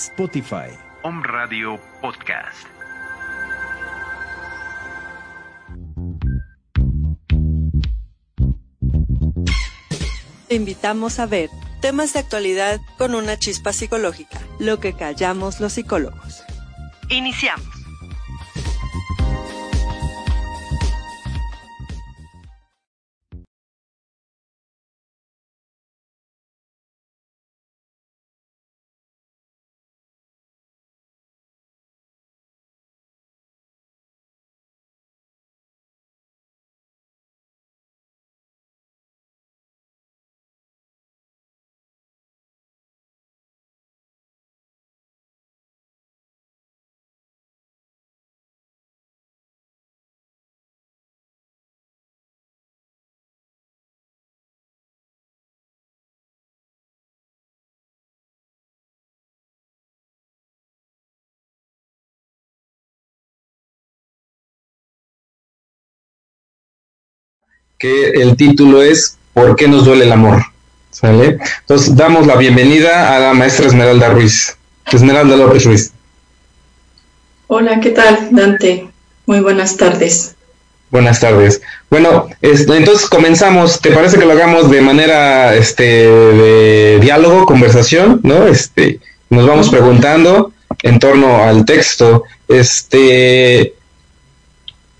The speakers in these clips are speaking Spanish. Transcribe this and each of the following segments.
Spotify. Om Radio Podcast. Te invitamos a ver temas de actualidad con una chispa psicológica, lo que callamos los psicólogos. Iniciamos. Que el título es ¿Por qué nos duele el amor? ¿Sale? Entonces damos la bienvenida a la maestra Esmeralda Ruiz. Esmeralda López Ruiz. Hola, ¿qué tal, Dante? Muy buenas tardes. Buenas tardes. Bueno, este, entonces comenzamos. ¿Te parece que lo hagamos de manera este, de diálogo, conversación? ¿No? Este, nos vamos preguntando en torno al texto. Este,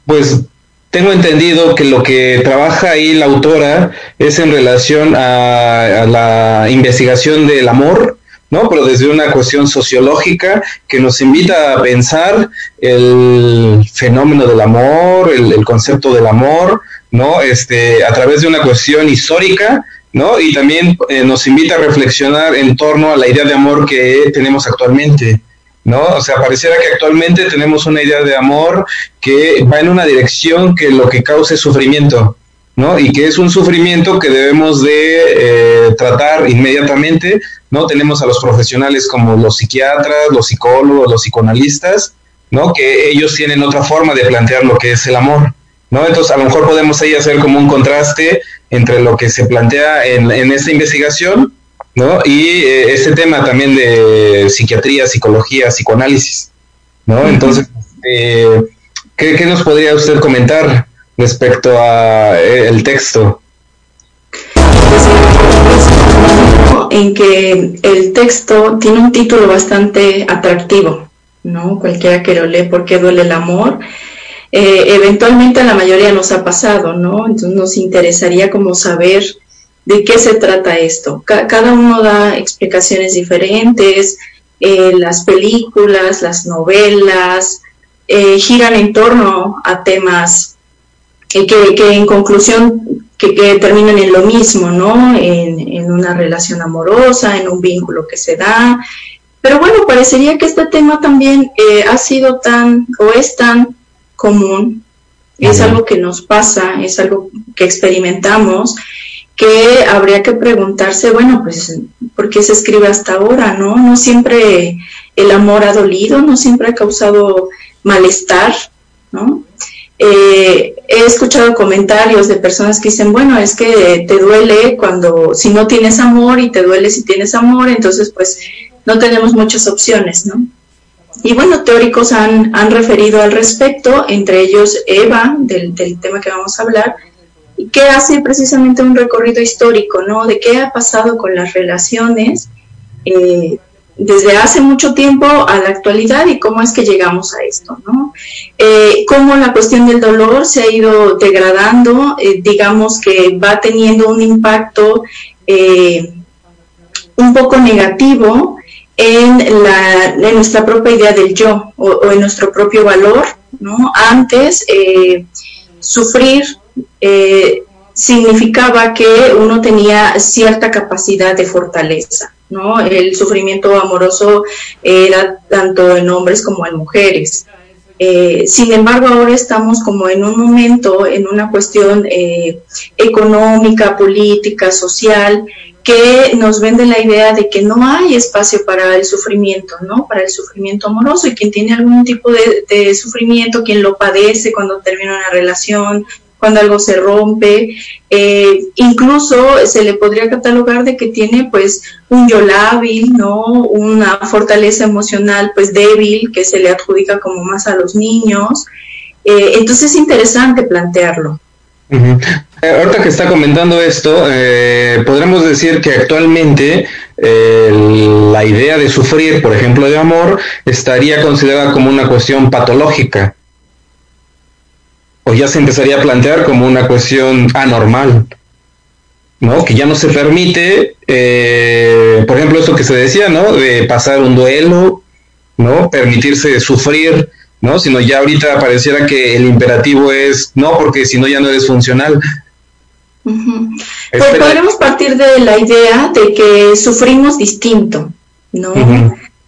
pues tengo entendido que lo que trabaja ahí la autora es en relación a, la investigación del amor, ¿no? Pero desde una cuestión sociológica que nos invita a pensar el fenómeno del amor, el, concepto del amor, ¿no? Este, a través de una cuestión histórica, ¿no? Y también eh, nos invita a reflexionar en torno a la idea de amor que tenemos actualmente. ¿No? O sea, pareciera que actualmente tenemos una idea de amor que va en una dirección que lo que causa es sufrimiento, ¿no? Y que es un sufrimiento que debemos de eh, tratar inmediatamente, ¿no? Tenemos a los profesionales como los psiquiatras, los psicólogos, los psicoanalistas, ¿no? Que ellos tienen otra forma de plantear lo que es el amor, ¿no? Entonces, a lo mejor podemos ahí hacer como un contraste entre lo que se plantea en, en esta investigación ¿no? Y eh, ese tema también de psiquiatría, psicología, psicoanálisis, ¿no? Entonces, eh, ¿qué, nos podría usted comentar respecto a eh, el texto? En que el texto tiene un título bastante atractivo, ¿no? Cualquiera que lo lee, ¿por qué duele el amor? eventualmente a la mayoría nos ha pasado, ¿no? Entonces nos interesaría como saber de qué se trata esto. cada uno da explicaciones diferentes, eh, las películas, las novelas, eh, giran en torno a temas que, que en conclusión que, terminan en lo mismo, ¿no? En, una relación amorosa, en un vínculo que se da. Pero bueno, parecería que este tema también eh, ha sido tan o es tan común, es algo que nos pasa, es algo que experimentamos que habría que preguntarse, bueno, pues, ¿por qué se escribe hasta ahora? ¿No? No siempre el amor ha dolido, no siempre ha causado malestar, ¿no? Eh, he escuchado comentarios de personas que dicen, bueno, es que te duele cuando, si no tienes amor y te duele si tienes amor, entonces pues no tenemos muchas opciones, ¿no? Y bueno, teóricos han, han referido al respecto, entre ellos Eva, del, del tema que vamos a hablar, que hace precisamente un recorrido histórico, ¿no? De qué ha pasado con las relaciones eh, desde hace mucho tiempo a la actualidad y cómo es que llegamos a esto, ¿no? Eh, cómo la cuestión del dolor se ha ido degradando, eh, digamos que va teniendo un impacto un poco negativo en, la, en nuestra propia idea del yo o, o en nuestro propio valor, ¿no? Antes, sufrir eh, significaba que uno tenía cierta capacidad de fortaleza, ¿no? El sufrimiento amoroso era tanto en hombres como en mujeres. Eh, sin embargo, ahora estamos como en un momento, en una cuestión eh, económica, política, social, que nos vende la idea de que no hay espacio para el sufrimiento, ¿no? Para el sufrimiento amoroso y quien tiene algún tipo de, de sufrimiento, quien lo padece cuando termina una relación, cuando algo se rompe, eh, incluso se le podría catalogar de que tiene pues un yo lábil, ¿no? Una fortaleza emocional pues débil que se le adjudica como más a los niños. Eh, entonces es interesante plantearlo. Eh, ahorita que está comentando esto, eh, podremos decir que actualmente eh, la idea de sufrir, por ejemplo, de amor, estaría considerada como una cuestión patológica. O ya se empezaría a plantear como una cuestión anormal, ¿no? Que ya no se permite, por ejemplo, esto que se decía, ¿no? De pasar un duelo, ¿no? Permitirse sufrir ¿no? Sino ya ahorita pareciera que el imperativo es no, porque si no ya no eres funcional. Pues podremos partir de la idea de que sufrimos distinto, ¿no?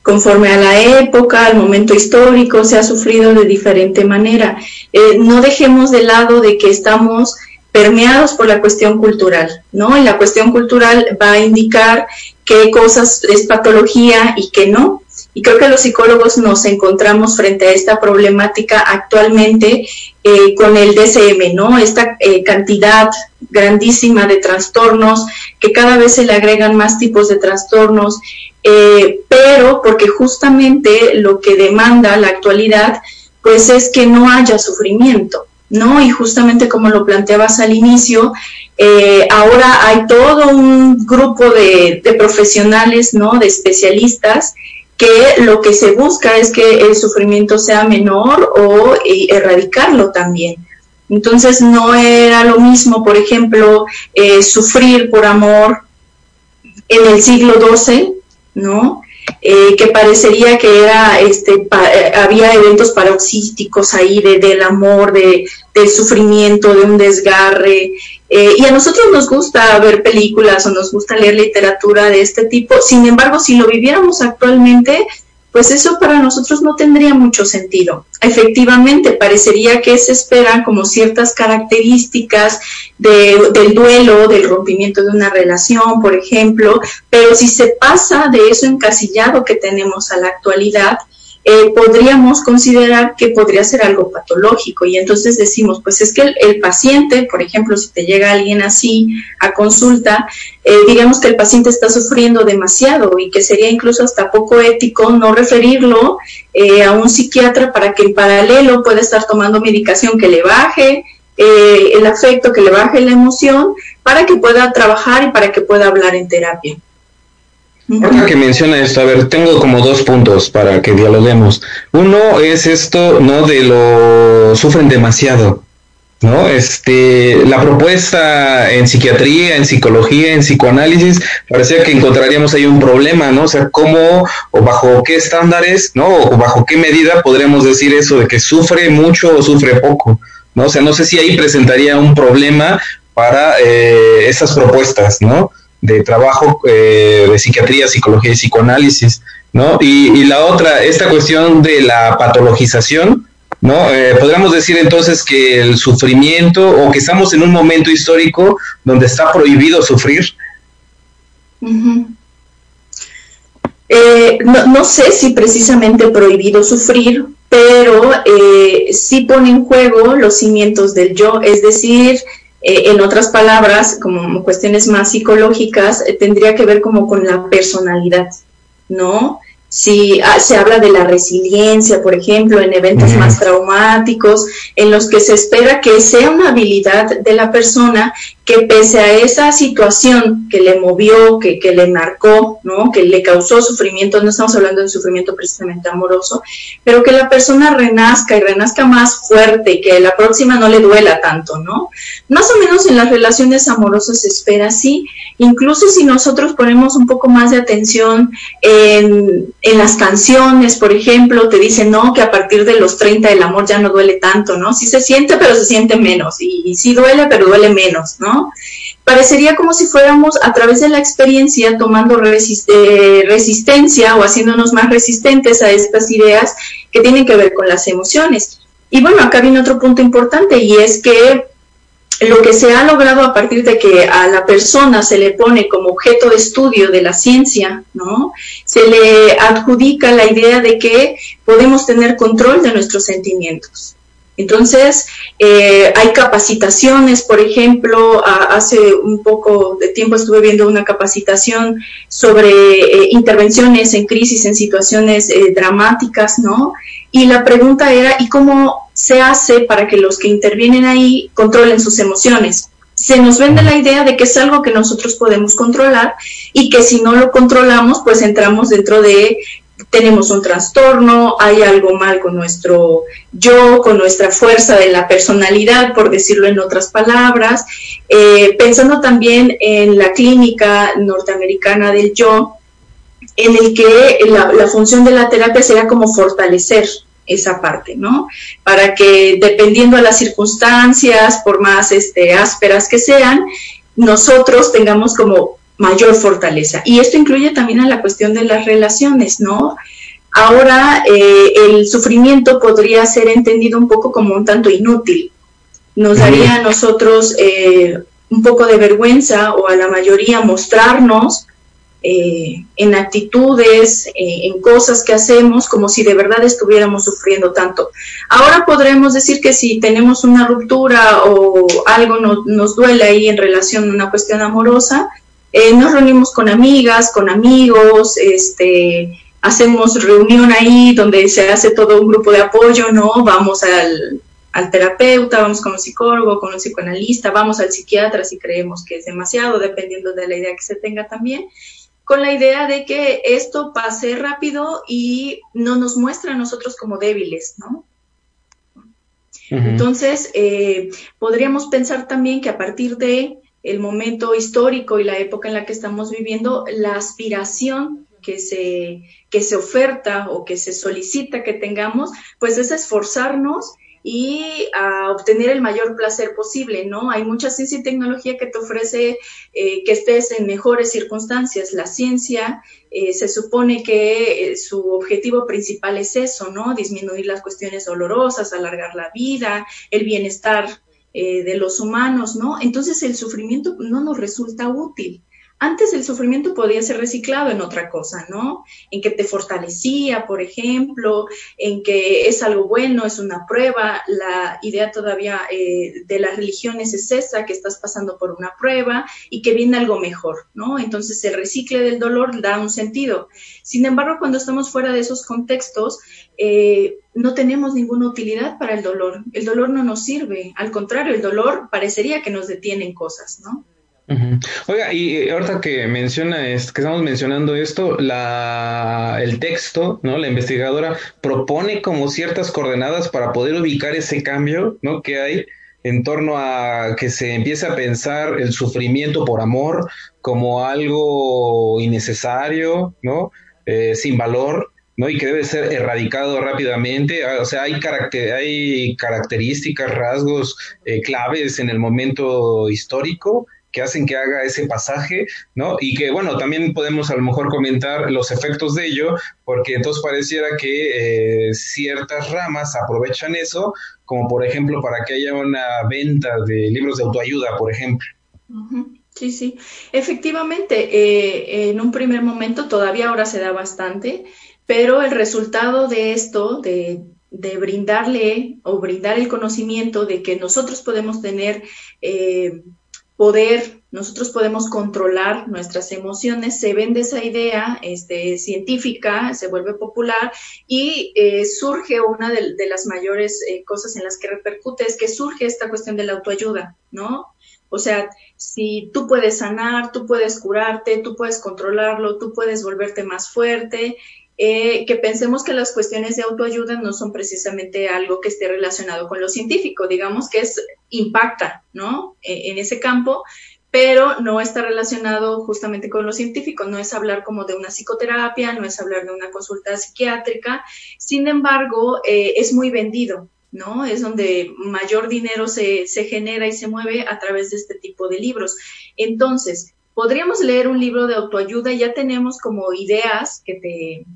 Conforme a la época, al momento histórico, se ha sufrido de diferente manera. Eh, no dejemos de lado de que estamos permeados por la cuestión cultural, ¿no? Y la cuestión cultural va a indicar qué cosas es patología y qué no. Y creo que los psicólogos nos encontramos frente a esta problemática actualmente eh, con el DSM, ¿no? Esta eh, cantidad grandísima de trastornos, que cada vez se le agregan más tipos de trastornos, eh, pero porque justamente lo que demanda la actualidad, pues es que no haya sufrimiento, ¿no? Y justamente como lo planteabas al inicio, ahora hay todo un grupo de, de profesionales, ¿no? De especialistas que lo que se busca es que el sufrimiento sea menor o eh, erradicarlo también. Entonces no era lo mismo, por ejemplo, eh, sufrir por amor en el siglo XII, ¿no? Eh, que parecería que era, este, había eventos paroxísticos ahí de, del amor, de, del sufrimiento, de un desgarre, eh, y a nosotros nos gusta ver películas o nos gusta leer literatura de este tipo. Sin embargo, si lo viviéramos actualmente, pues eso para nosotros no tendría mucho sentido. Efectivamente, parecería que se esperan como ciertas características del duelo, del rompimiento de una relación, por ejemplo, pero si se pasa de eso encasillado que tenemos a la actualidad, eh, podríamos considerar que podría ser algo patológico y entonces decimos, pues es que el, paciente, por ejemplo, si te llega alguien así a consulta, eh, digamos que el paciente está sufriendo demasiado y que sería incluso hasta poco ético no referirlo eh, a un psiquiatra para que en paralelo pueda estar tomando medicación que le baje el afecto, que le baje la emoción, para que pueda trabajar y para que pueda hablar en terapia. Ahora que menciona esto, a ver, tengo como dos puntos para que dialoguemos. Uno es esto, ¿no? De lo sufren demasiado, ¿no? Este, la propuesta en psiquiatría, en psicología, en psicoanálisis, parecía que encontraríamos ahí un problema, ¿no? O sea, cómo o bajo qué estándares, ¿no? O bajo qué medida podríamos decir eso de que sufre mucho o sufre poco, ¿no? O sea, no sé si ahí presentaría un problema para eh, esas propuestas, ¿no? De trabajo eh, de psiquiatría, psicología y psicoanálisis, ¿no? Y, la otra, esta cuestión de la patologización, ¿no? Eh, podríamos decir entonces que el sufrimiento o que estamos en un momento histórico donde está prohibido sufrir. Eh, no, sé si precisamente prohibido sufrir, pero sí pone en juego los cimientos del yo, es decir, eh, en otras palabras, como cuestiones más psicológicas, eh, tendría que ver como con la personalidad, ¿no? Si ah, se habla de la resiliencia, por ejemplo, en eventos más traumáticos, en los que se espera que sea una habilidad de la persona que pese a esa situación que le movió, que, que le marcó, ¿no? que le causó sufrimiento, no estamos hablando de sufrimiento precisamente amoroso, pero que la persona renazca y renazca más fuerte, que la próxima no le duela tanto, ¿no? Más o menos en las relaciones amorosas se espera así, incluso si nosotros ponemos un poco más de atención en en las canciones, por ejemplo, te dicen, no, que a partir de los 30 el amor ya no duele tanto, ¿no? Sí se siente, pero se siente menos, y, sí duele, pero duele menos, ¿no? Parecería como si fuéramos a través de la experiencia tomando eh, resistencia o haciéndonos más resistentes a estas ideas que tienen que ver con las emociones. Y bueno, acá viene otro punto importante y es que lo que se ha logrado a partir de que a la persona se le pone como objeto de estudio de la ciencia, ¿no? Se le adjudica la idea de que podemos tener control de nuestros sentimientos. Entonces, eh, hay capacitaciones, por ejemplo, hace un poco de tiempo estuve viendo una capacitación sobre eh, intervenciones en crisis, en situaciones eh, dramáticas, ¿no? Y la pregunta era, ¿y cómo se hace para que los que intervienen ahí controlen sus emociones? Se nos vende la idea de que es algo que nosotros podemos controlar y que si no lo controlamos, pues entramos dentro de tenemos un trastorno, hay algo mal con nuestro yo, con nuestra fuerza de la personalidad, por decirlo en otras palabras, eh, pensando también en la clínica norteamericana del yo, en el que la, función de la terapia sería como fortalecer esa parte, ¿no? Para que dependiendo de las circunstancias, por más este, ásperas que sean, nosotros tengamos como mayor fortaleza. Y esto incluye también a la cuestión de las relaciones, ¿no? Ahora eh, el sufrimiento podría ser entendido un poco como un tanto inútil. Nos daría a nosotros eh, un poco de vergüenza o a la mayoría mostrarnos eh, en actitudes, en cosas que hacemos, como si de verdad estuviéramos sufriendo tanto. Ahora podremos decir que si tenemos una ruptura o algo nos duele ahí en relación a una cuestión amorosa, eh, nos reunimos con amigas, con amigos, este, hacemos reunión ahí donde se hace todo un grupo de apoyo, ¿no? Vamos al, al terapeuta, vamos con un psicólogo, con un psicoanalista, vamos al psiquiatra si creemos que es demasiado, dependiendo de la idea que se tenga también, con la idea de que esto pase rápido y no nos muestra a nosotros como débiles, ¿no? Entonces, eh, podríamos pensar también que a partir de el momento histórico y la época en la que estamos viviendo, la aspiración que se, que se oferta o que se solicita que tengamos, pues es esforzarnos y a obtener el mayor placer posible, ¿no? Hay mucha ciencia y tecnología que te ofrece eh, que estés en mejores circunstancias. La ciencia eh, se supone que eh, su objetivo principal es eso, ¿no? Disminuir las cuestiones dolorosas, alargar la vida, el bienestar de los humanos, ¿no? Entonces el sufrimiento no nos resulta útil. Antes el sufrimiento podía ser reciclado en otra cosa, ¿no? En que te fortalecía, por ejemplo, en que es algo bueno, es una prueba. La idea todavía eh, de las religiones es esa, que estás pasando por una prueba y que viene algo mejor, ¿no? Entonces el recicle del dolor da un sentido. Sin embargo, cuando estamos fuera de esos contextos, eh, no tenemos ninguna utilidad para el dolor. El dolor no nos sirve. Al contrario, el dolor parecería que nos detiene en cosas, ¿no? Oiga, y ahorita que menciona, que estamos mencionando esto, la, el texto, ¿no? La investigadora propone como ciertas coordenadas para poder ubicar ese cambio, ¿no? Que hay en torno a que se empiece a pensar el sufrimiento por amor como algo innecesario, ¿no? Eh, sin valor, ¿no? Y que debe ser erradicado rápidamente. Ah, o sea, hay, caracter hay características, rasgos eh, claves en el momento histórico que hacen que haga ese pasaje, ¿no? Y que, bueno, también podemos a lo mejor comentar los efectos de ello, porque entonces pareciera que eh, ciertas ramas aprovechan eso, como por ejemplo para que haya una venta de libros de autoayuda, por ejemplo. Sí, sí, efectivamente, eh, en un primer momento todavía ahora se da bastante, pero el resultado de esto, de, de brindarle o brindar el conocimiento de que nosotros podemos tener eh, poder, nosotros podemos controlar nuestras emociones, se vende esa idea este, científica, se vuelve popular y eh, surge una de, las mayores eh, cosas en las que repercute, es que surge esta cuestión de la autoayuda, ¿no? O sea, si tú puedes sanar, tú puedes curarte, tú puedes controlarlo, tú puedes volverte más fuerte eh, que pensemos que las cuestiones de autoayuda no son precisamente algo que esté relacionado con lo científico, digamos que es impacta, ¿no? E, en ese campo, pero no está relacionado justamente con lo científico, no es hablar como de una psicoterapia, no es hablar de una consulta psiquiátrica, sin embargo, eh, es muy vendido, ¿no? Es donde mayor dinero se, se genera y se mueve a través de este tipo de libros. Entonces, podríamos leer un libro de autoayuda ya tenemos como ideas que te,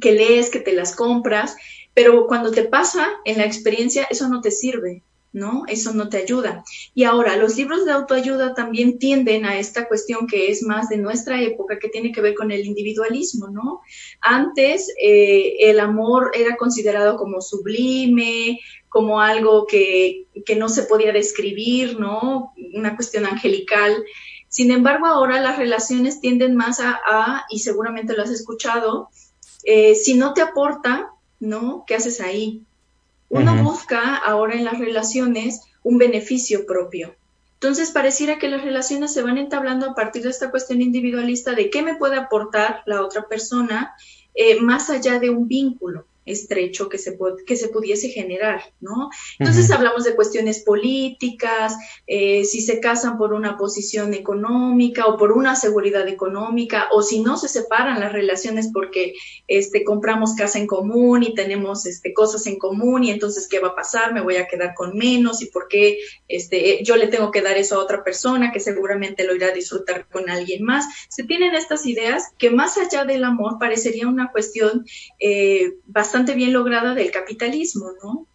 que lees, que te las compras, pero cuando te pasa en la experiencia, eso no te sirve. ¿no? Eso no te ayuda. Y ahora, los libros de autoayuda también tienden a esta cuestión que es más de nuestra época, que tiene que ver con el individualismo, ¿no? Antes eh, el amor era considerado como sublime, como algo que, que no se podía describir, ¿no? Una cuestión angelical. Sin embargo, ahora las relaciones tienden más a, y seguramente lo has escuchado, eh, si no te aporta, ¿no? ¿Qué haces ahí? Uno busca ahora en las relaciones un beneficio propio. Entonces, pareciera que las relaciones se van entablando a partir de esta cuestión individualista de qué me puede aportar la otra persona eh, más allá de un vínculo estrecho que se, que se pudiese generar, ¿no? Entonces hablamos de cuestiones políticas, eh, si se casan por una posición económica o por una seguridad económica, o si no se separan las relaciones porque este, compramos casa en común y tenemos este, cosas en común y entonces, ¿qué va a pasar? Me voy a quedar con menos y por qué este, yo le tengo que dar eso a otra persona que seguramente lo irá a disfrutar con alguien más. Se tienen estas ideas que más allá del amor parecería una cuestión eh, bastante bastante bien lograda del capitalismo, ¿no?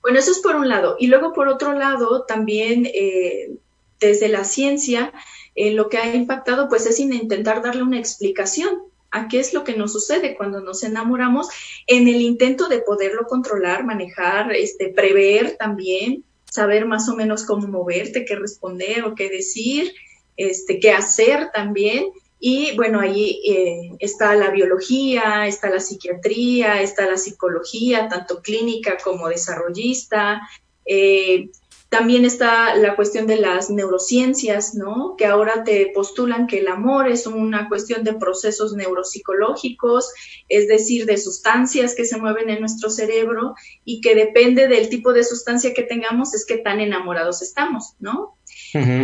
Bueno, eso es por un lado. Y luego, por otro lado, también eh, desde la ciencia, eh, lo que ha impactado, pues, es intentar darle una explicación a qué es lo que nos sucede cuando nos enamoramos, en el intento de poderlo controlar, manejar, este, prever también, saber más o menos cómo moverte, qué responder o qué decir, este, qué hacer también. Y bueno, ahí eh, está la biología, está la psiquiatría, está la psicología, tanto clínica como desarrollista. Eh, también está la cuestión de las neurociencias, ¿no? Que ahora te postulan que el amor es una cuestión de procesos neuropsicológicos, es decir, de sustancias que se mueven en nuestro cerebro y que depende del tipo de sustancia que tengamos es que tan enamorados estamos, ¿no?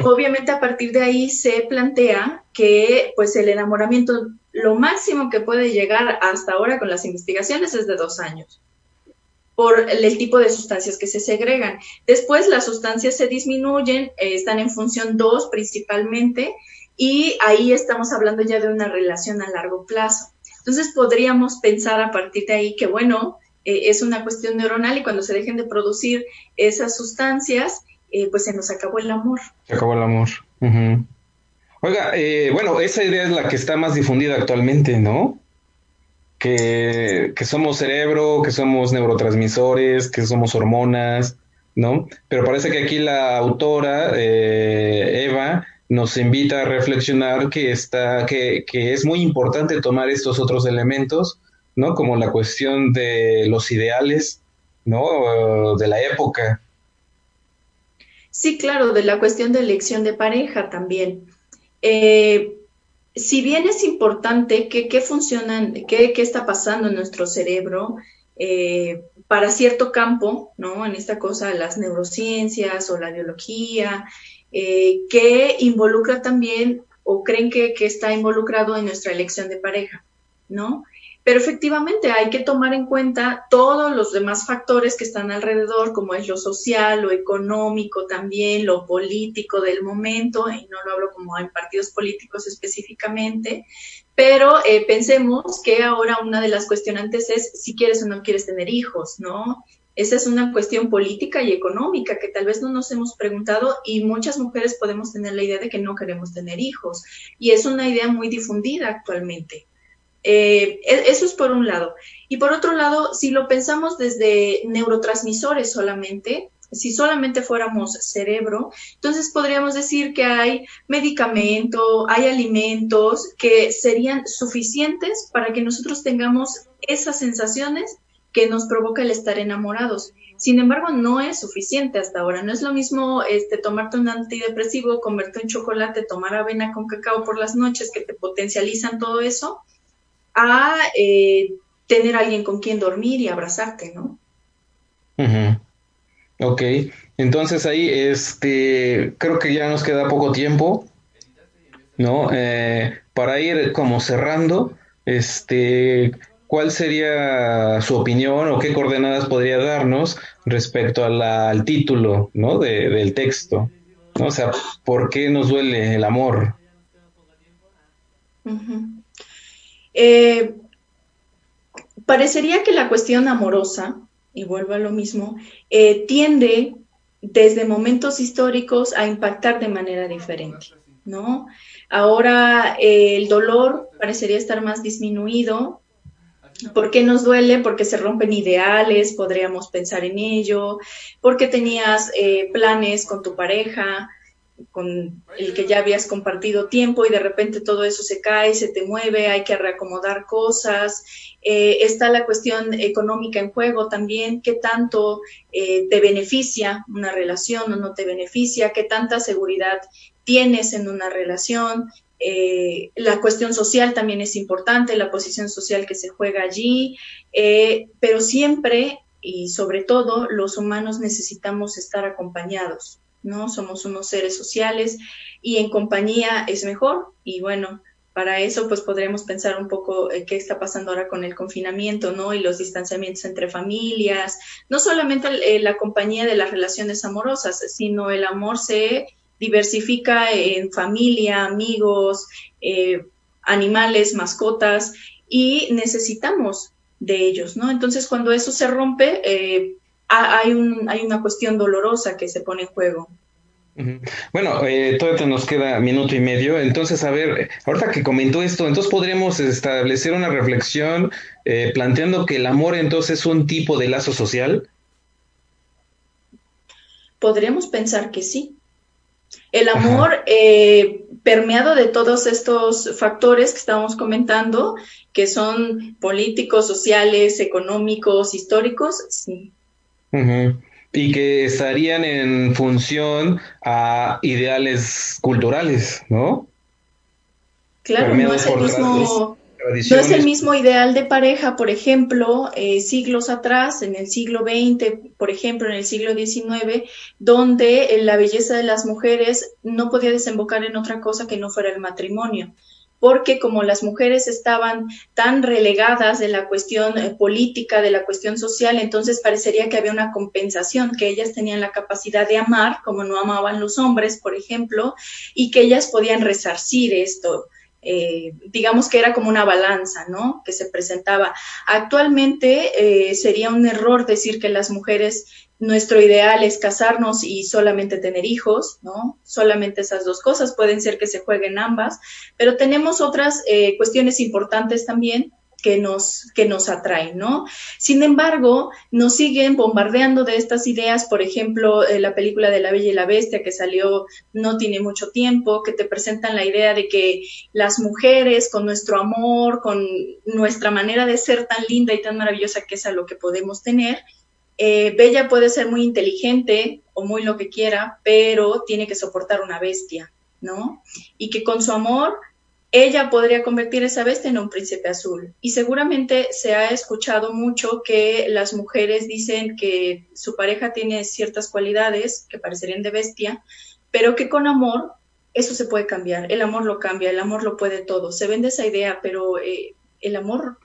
Obviamente a partir de ahí se plantea que pues el enamoramiento, lo máximo que puede llegar hasta ahora con las investigaciones es de dos años por el tipo de sustancias que se segregan. Después las sustancias se disminuyen, eh, están en función 2 principalmente, y ahí estamos hablando ya de una relación a largo plazo. Entonces podríamos pensar a partir de ahí que, bueno, eh, es una cuestión neuronal y cuando se dejen de producir esas sustancias, eh, pues se nos acabó el amor. Se acabó el amor. Oiga, eh, bueno, esa idea es la que está más difundida actualmente, ¿no? Que, somos cerebro, que somos neurotransmisores, que somos hormonas, ¿no? Pero parece que aquí la autora, eh, Eva, nos invita a reflexionar que, está, que, que es muy importante tomar estos otros elementos, ¿no? Como la cuestión de los ideales, ¿no? De la época, Sí, claro, de la cuestión de elección de pareja también. Eh, si bien es importante que, qué funcionan, qué, está pasando en nuestro cerebro eh, para cierto campo, ¿no? En esta cosa, las neurociencias o la biología, eh, que involucra también o creen que, que, está involucrado en nuestra elección de pareja, ¿no? Pero efectivamente hay que tomar en cuenta todos los demás factores que están alrededor, como es lo social, lo económico también, lo político del momento, y no lo hablo como en partidos políticos específicamente, pero eh, pensemos que ahora una de las cuestionantes es si quieres o no quieres tener hijos, ¿no? Esa es una cuestión política y económica que tal vez no nos hemos preguntado y muchas mujeres podemos tener la idea de que no queremos tener hijos. Y es una idea muy difundida actualmente. Eh, e-, eso es por un lado. Y por otro lado, si lo pensamos desde neurotransmisores solamente, si solamente fuéramos cerebro, entonces podríamos decir que hay medicamento, hay alimentos que serían suficientes para que nosotros tengamos esas sensaciones que nos provoca el estar enamorados. Sin embargo, no es suficiente hasta ahora. No es lo mismo este, tomarte un antidepresivo, comerte un chocolate, tomar avena con cacao por las noches que te potencializan todo eso, a eh, tener alguien con quien dormir y abrazarte, ¿no? Ok, entonces ahí este, creo que ya nos queda poco tiempo, ¿no? Eh, para ir como cerrando, este, ¿cuál sería su opinión o qué coordenadas podría darnos respecto al título, ¿no? del texto, ¿no? O sea, ¿por qué nos duele el amor? Eh, parecería que la cuestión amorosa y vuelvo a lo mismo, eh, tiende desde momentos históricos a impactar de manera diferente, ¿no? Ahora eh, el dolor parecería estar más disminuido. ¿Por qué nos duele? Porque se rompen ideales, podríamos pensar en ello, porque tenías planes con tu pareja, con el que ya habías compartido tiempo y de repente todo eso se cae, se te mueve, hay que reacomodar cosas. Eh, está la cuestión económica en juego también, qué tanto eh, te beneficia una relación o no te beneficia, qué tanta seguridad tienes en una relación. Eh, la cuestión social también es importante, la posición social que se juega allí, pero siempre y sobre todo los humanos necesitamos estar acompañados ¿no? Somos unos seres sociales y en compañía es mejor y bueno, para eso pues podremos pensar un poco eh, qué está pasando ahora con el confinamiento, ¿no? Y los distanciamientos entre familias, no solamente eh, la compañía de las relaciones amorosas, sino el amor se diversifica en familia, amigos, eh, animales, mascotas y necesitamos de ellos, ¿no? Entonces cuando eso se rompe, hay, un, hay una cuestión dolorosa que se pone en juego. Bueno, eh, todavía nos queda minuto y medio, entonces, a ver, ahorita que comentó esto, entonces podríamos establecer una reflexión eh, planteando que el amor entonces es un tipo de lazo social. Podríamos pensar que sí. El amor eh, permeado de todos estos factores que estamos comentando, que son políticos, sociales, económicos, históricos, sí. Y que estarían en función a ideales culturales, ¿no? Claro, no es, el mismo, no es el mismo ideal de pareja, por ejemplo, eh, siglos atrás, en el siglo XX, por ejemplo, en el siglo XIX, donde la belleza de las mujeres no podía desembocar en otra cosa que no fuera el matrimonio porque como las mujeres estaban tan relegadas de la cuestión eh, política, de la cuestión social, entonces parecería que había una compensación, que ellas tenían la capacidad de amar como no amaban los hombres, por ejemplo, y que ellas podían resarcir esto. Eh, digamos que era como una balanza, ¿no? Que se presentaba. Actualmente eh, sería un error decir que las mujeres nuestro ideal es casarnos y solamente tener hijos, ¿no? Solamente esas dos cosas, pueden ser que se jueguen ambas, pero tenemos otras eh, cuestiones importantes también que nos, que nos atraen, ¿no? Sin embargo, nos siguen bombardeando de estas ideas, por ejemplo, eh, la película de La Bella y la Bestia que salió no tiene mucho tiempo, que te presentan la idea de que las mujeres con nuestro amor, con nuestra manera de ser tan linda y tan maravillosa que es a lo que podemos tener, eh, Bella puede ser muy inteligente o muy lo que quiera, pero tiene que soportar una bestia, ¿no? Y que con su amor ella podría convertir esa bestia en un príncipe azul. Y seguramente se ha escuchado mucho que las mujeres dicen que su pareja tiene ciertas cualidades que parecerían de bestia, pero que con amor eso se puede cambiar. El amor lo cambia, el amor lo puede todo. Se vende esa idea, pero eh, el amor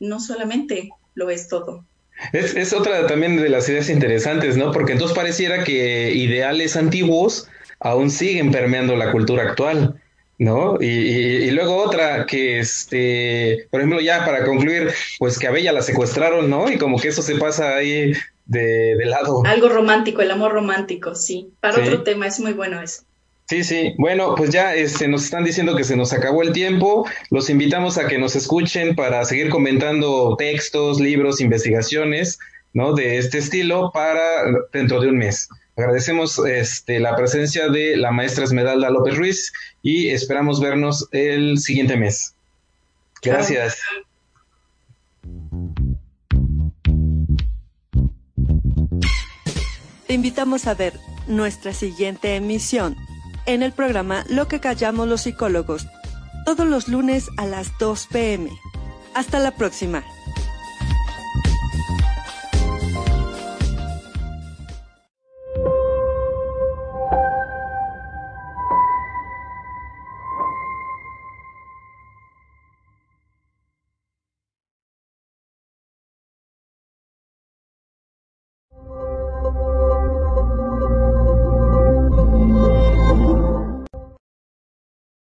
no solamente lo es todo. Es, es, otra también de las ideas interesantes, ¿no? Porque entonces pareciera que ideales antiguos aún siguen permeando la cultura actual, ¿no? Y, y, luego otra que, este, por ejemplo, ya para concluir, pues que a Bella la secuestraron, ¿no? Y como que eso se pasa ahí de, de lado. Algo romántico, el amor romántico, sí. Para otro tema, es muy bueno eso. Sí, sí. Bueno, pues ya este, nos están diciendo que se nos acabó el tiempo. Los invitamos a que nos escuchen para seguir comentando textos, libros, investigaciones, ¿no? De este estilo para dentro de un mes. Agradecemos este, la presencia de la maestra Esmeralda López Ruiz y esperamos vernos el siguiente mes. Gracias. Te invitamos a ver nuestra siguiente emisión en el programa Lo que callamos los psicólogos, todos los lunes a las 2 pm. Hasta la próxima.